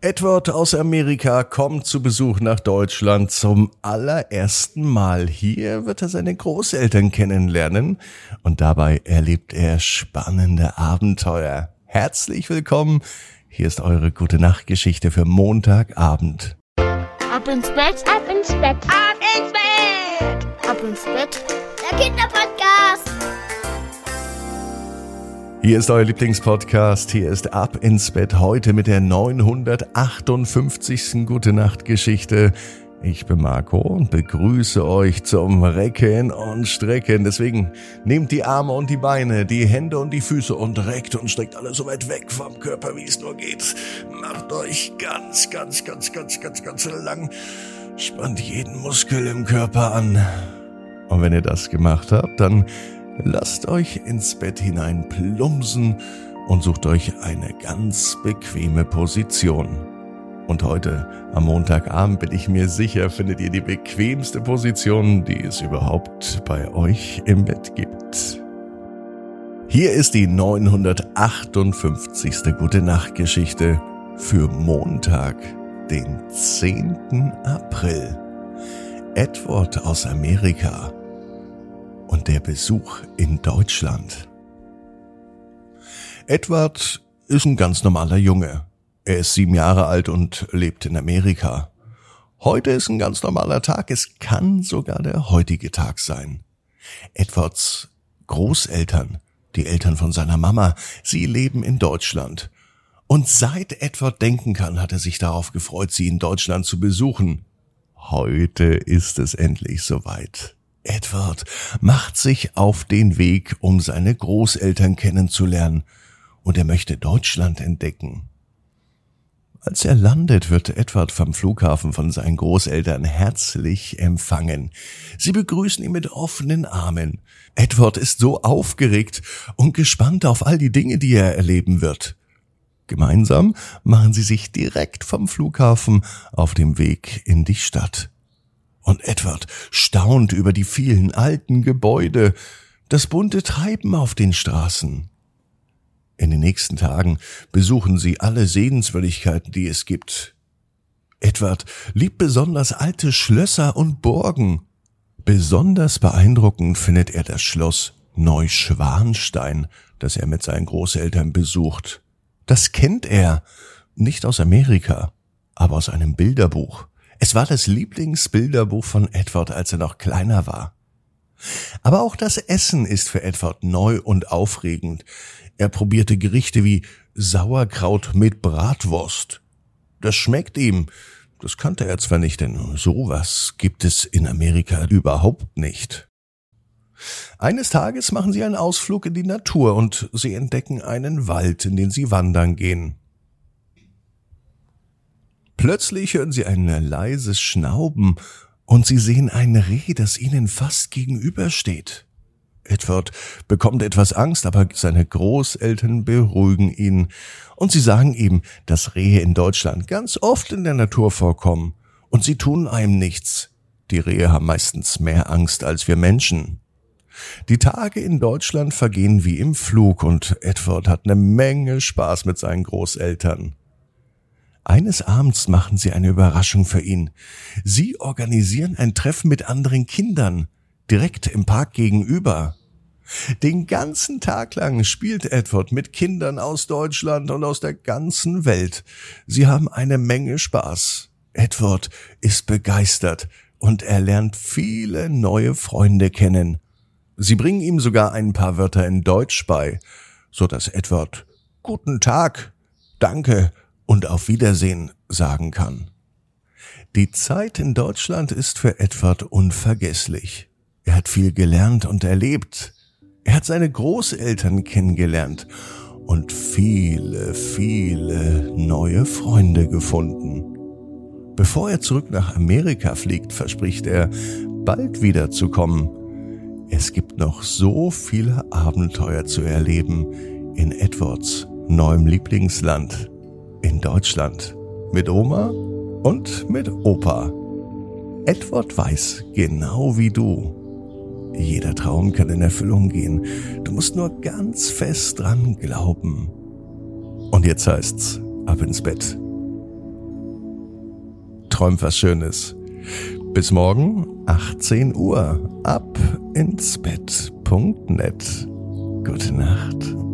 Edward aus Amerika kommt zu Besuch nach Deutschland zum allerersten Mal. Hier wird er seine Großeltern kennenlernen und dabei erlebt er spannende Abenteuer. Herzlich willkommen. Hier ist eure gute Nachtgeschichte für Montagabend. Ab ins Bett, ab ins Bett, ab ins Bett, ab ins Bett. Der Kinderpodcast. Hier ist euer Lieblingspodcast. Hier ist Ab ins Bett heute mit der 958. Gute Nacht Geschichte. Ich bin Marco und begrüße euch zum Recken und Strecken. Deswegen nehmt die Arme und die Beine, die Hände und die Füße und reckt und streckt alles so weit weg vom Körper, wie es nur geht. Macht euch ganz, ganz, ganz, ganz, ganz, ganz lang. Spannt jeden Muskel im Körper an. Und wenn ihr das gemacht habt, dann Lasst euch ins Bett hinein plumsen und sucht euch eine ganz bequeme Position. Und heute, am Montagabend, bin ich mir sicher, findet ihr die bequemste Position, die es überhaupt bei euch im Bett gibt. Hier ist die 958. Gute Nacht Geschichte für Montag, den 10. April. Edward aus Amerika und der Besuch in Deutschland. Edward ist ein ganz normaler Junge. Er ist sieben Jahre alt und lebt in Amerika. Heute ist ein ganz normaler Tag. Es kann sogar der heutige Tag sein. Edwards Großeltern, die Eltern von seiner Mama, sie leben in Deutschland. Und seit Edward denken kann, hat er sich darauf gefreut, sie in Deutschland zu besuchen. Heute ist es endlich soweit. Edward macht sich auf den Weg, um seine Großeltern kennenzulernen, und er möchte Deutschland entdecken. Als er landet, wird Edward vom Flughafen von seinen Großeltern herzlich empfangen. Sie begrüßen ihn mit offenen Armen. Edward ist so aufgeregt und gespannt auf all die Dinge, die er erleben wird. Gemeinsam machen sie sich direkt vom Flughafen auf dem Weg in die Stadt. Und Edward staunt über die vielen alten Gebäude, das bunte Treiben auf den Straßen. In den nächsten Tagen besuchen sie alle Sehenswürdigkeiten, die es gibt. Edward liebt besonders alte Schlösser und Burgen. Besonders beeindruckend findet er das Schloss Neuschwanstein, das er mit seinen Großeltern besucht. Das kennt er, nicht aus Amerika, aber aus einem Bilderbuch. Es war das Lieblingsbilderbuch von Edward, als er noch kleiner war. Aber auch das Essen ist für Edward neu und aufregend. Er probierte Gerichte wie Sauerkraut mit Bratwurst. Das schmeckt ihm. Das kannte er zwar nicht, denn sowas gibt es in Amerika überhaupt nicht. Eines Tages machen sie einen Ausflug in die Natur und sie entdecken einen Wald, in den sie wandern gehen. Plötzlich hören sie ein leises Schnauben und sie sehen ein Reh, das ihnen fast gegenübersteht. Edward bekommt etwas Angst, aber seine Großeltern beruhigen ihn und sie sagen ihm, dass Rehe in Deutschland ganz oft in der Natur vorkommen und sie tun einem nichts. Die Rehe haben meistens mehr Angst als wir Menschen. Die Tage in Deutschland vergehen wie im Flug und Edward hat eine Menge Spaß mit seinen Großeltern. Eines Abends machen sie eine Überraschung für ihn. Sie organisieren ein Treffen mit anderen Kindern, direkt im Park gegenüber. Den ganzen Tag lang spielt Edward mit Kindern aus Deutschland und aus der ganzen Welt. Sie haben eine Menge Spaß. Edward ist begeistert und er lernt viele neue Freunde kennen. Sie bringen ihm sogar ein paar Wörter in Deutsch bei, so dass Edward Guten Tag, Danke und auf Wiedersehen sagen kann. Die Zeit in Deutschland ist für Edward unvergesslich. Er hat viel gelernt und erlebt. Er hat seine Großeltern kennengelernt und viele, viele neue Freunde gefunden. Bevor er zurück nach Amerika fliegt, verspricht er, bald wiederzukommen. Es gibt noch so viele Abenteuer zu erleben in Edwards neuem Lieblingsland in Deutschland. Mit Oma und mit Opa. Edward weiß, genau wie du. Jeder Traum kann in Erfüllung gehen. Du musst nur ganz fest dran glauben. Und jetzt heißt's, ab ins Bett. träumt was Schönes. Bis morgen, 18 Uhr, ab ins Bett.net. Gute Nacht.